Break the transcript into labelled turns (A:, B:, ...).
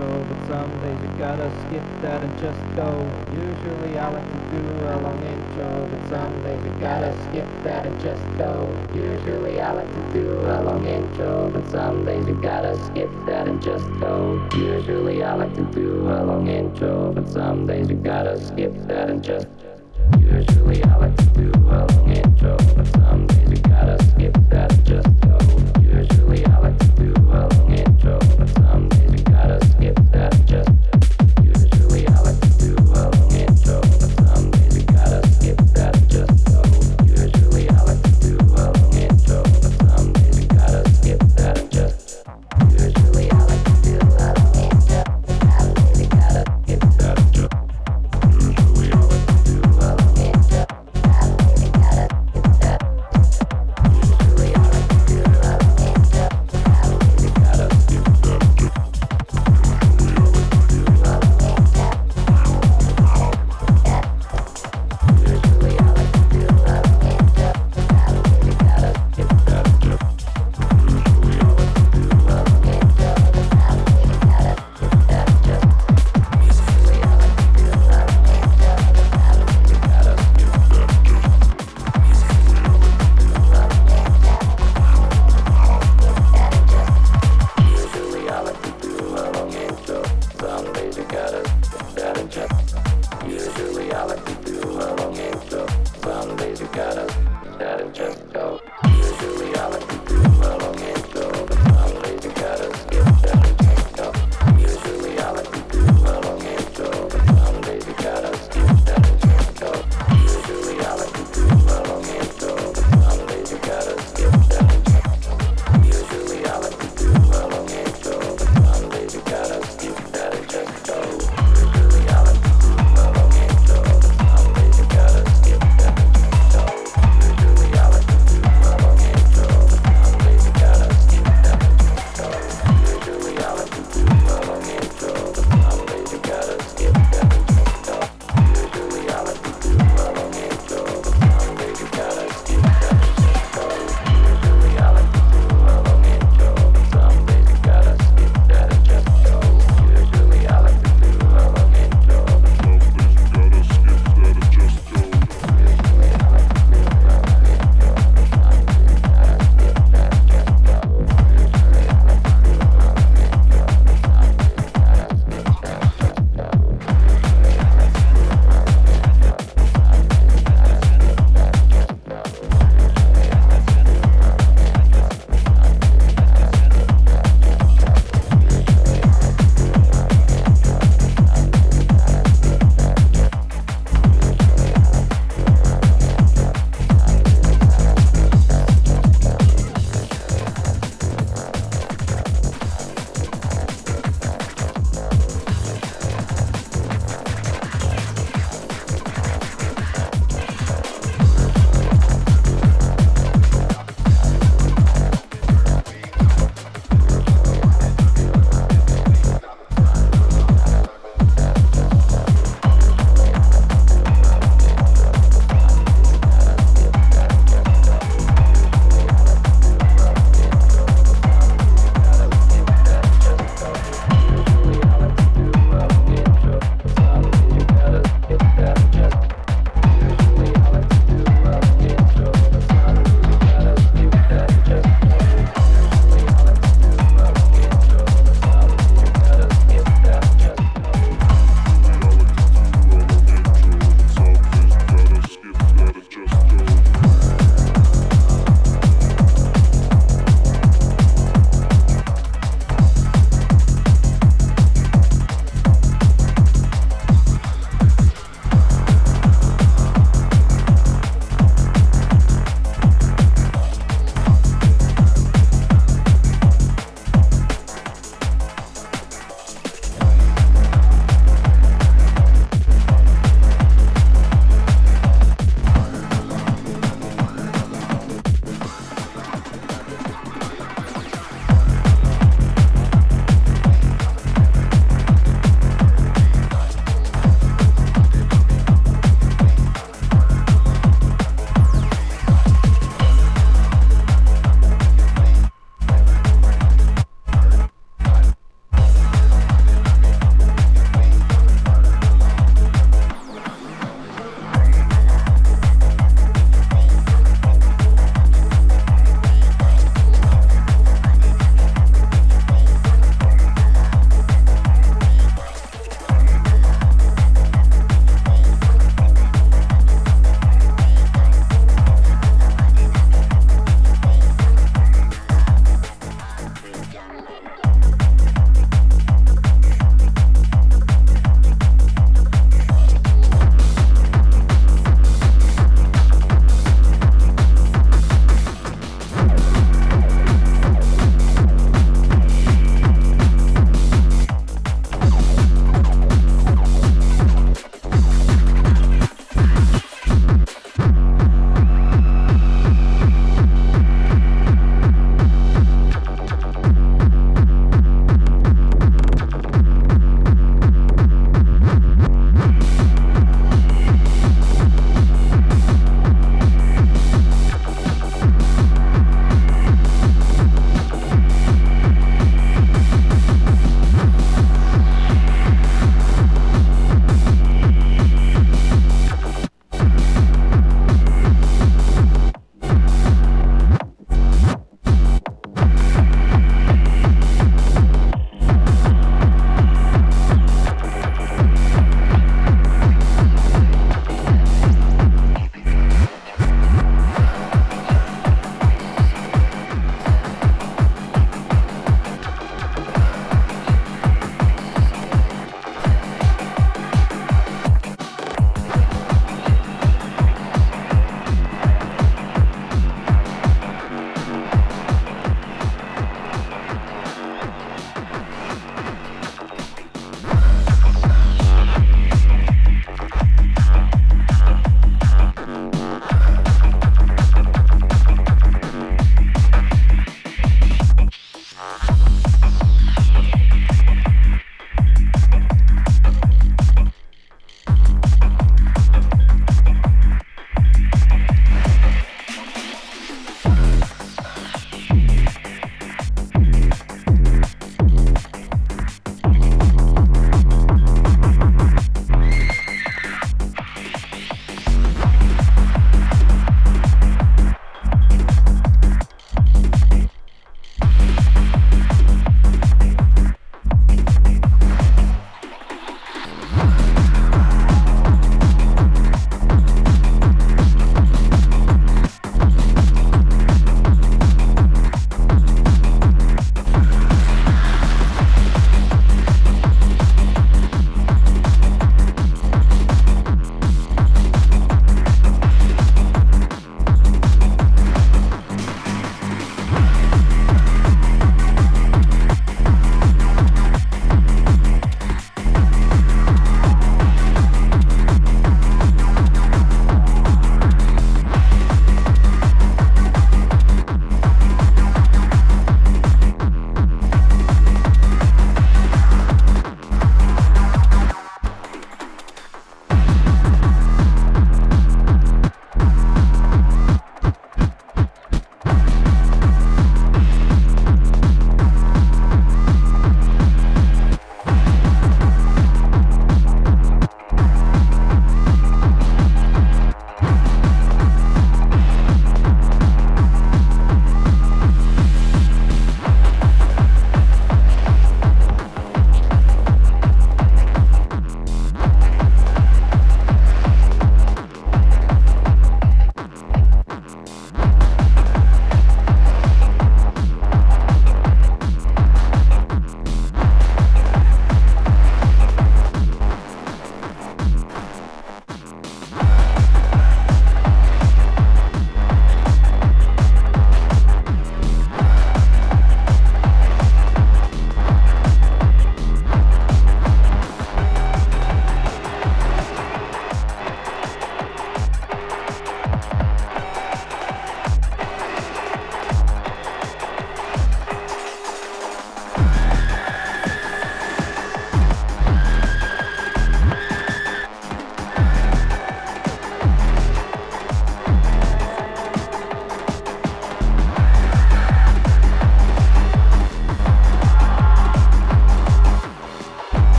A: show, but some days you gotta skip that and just go. Usually I like to do a long intro, but some days you gotta skip that and just go. Usually I like to do a long intro, but some days you gotta skip that and just go. Usually I like to
B: do a long intro, but some days you gotta skip that and just. Usually I like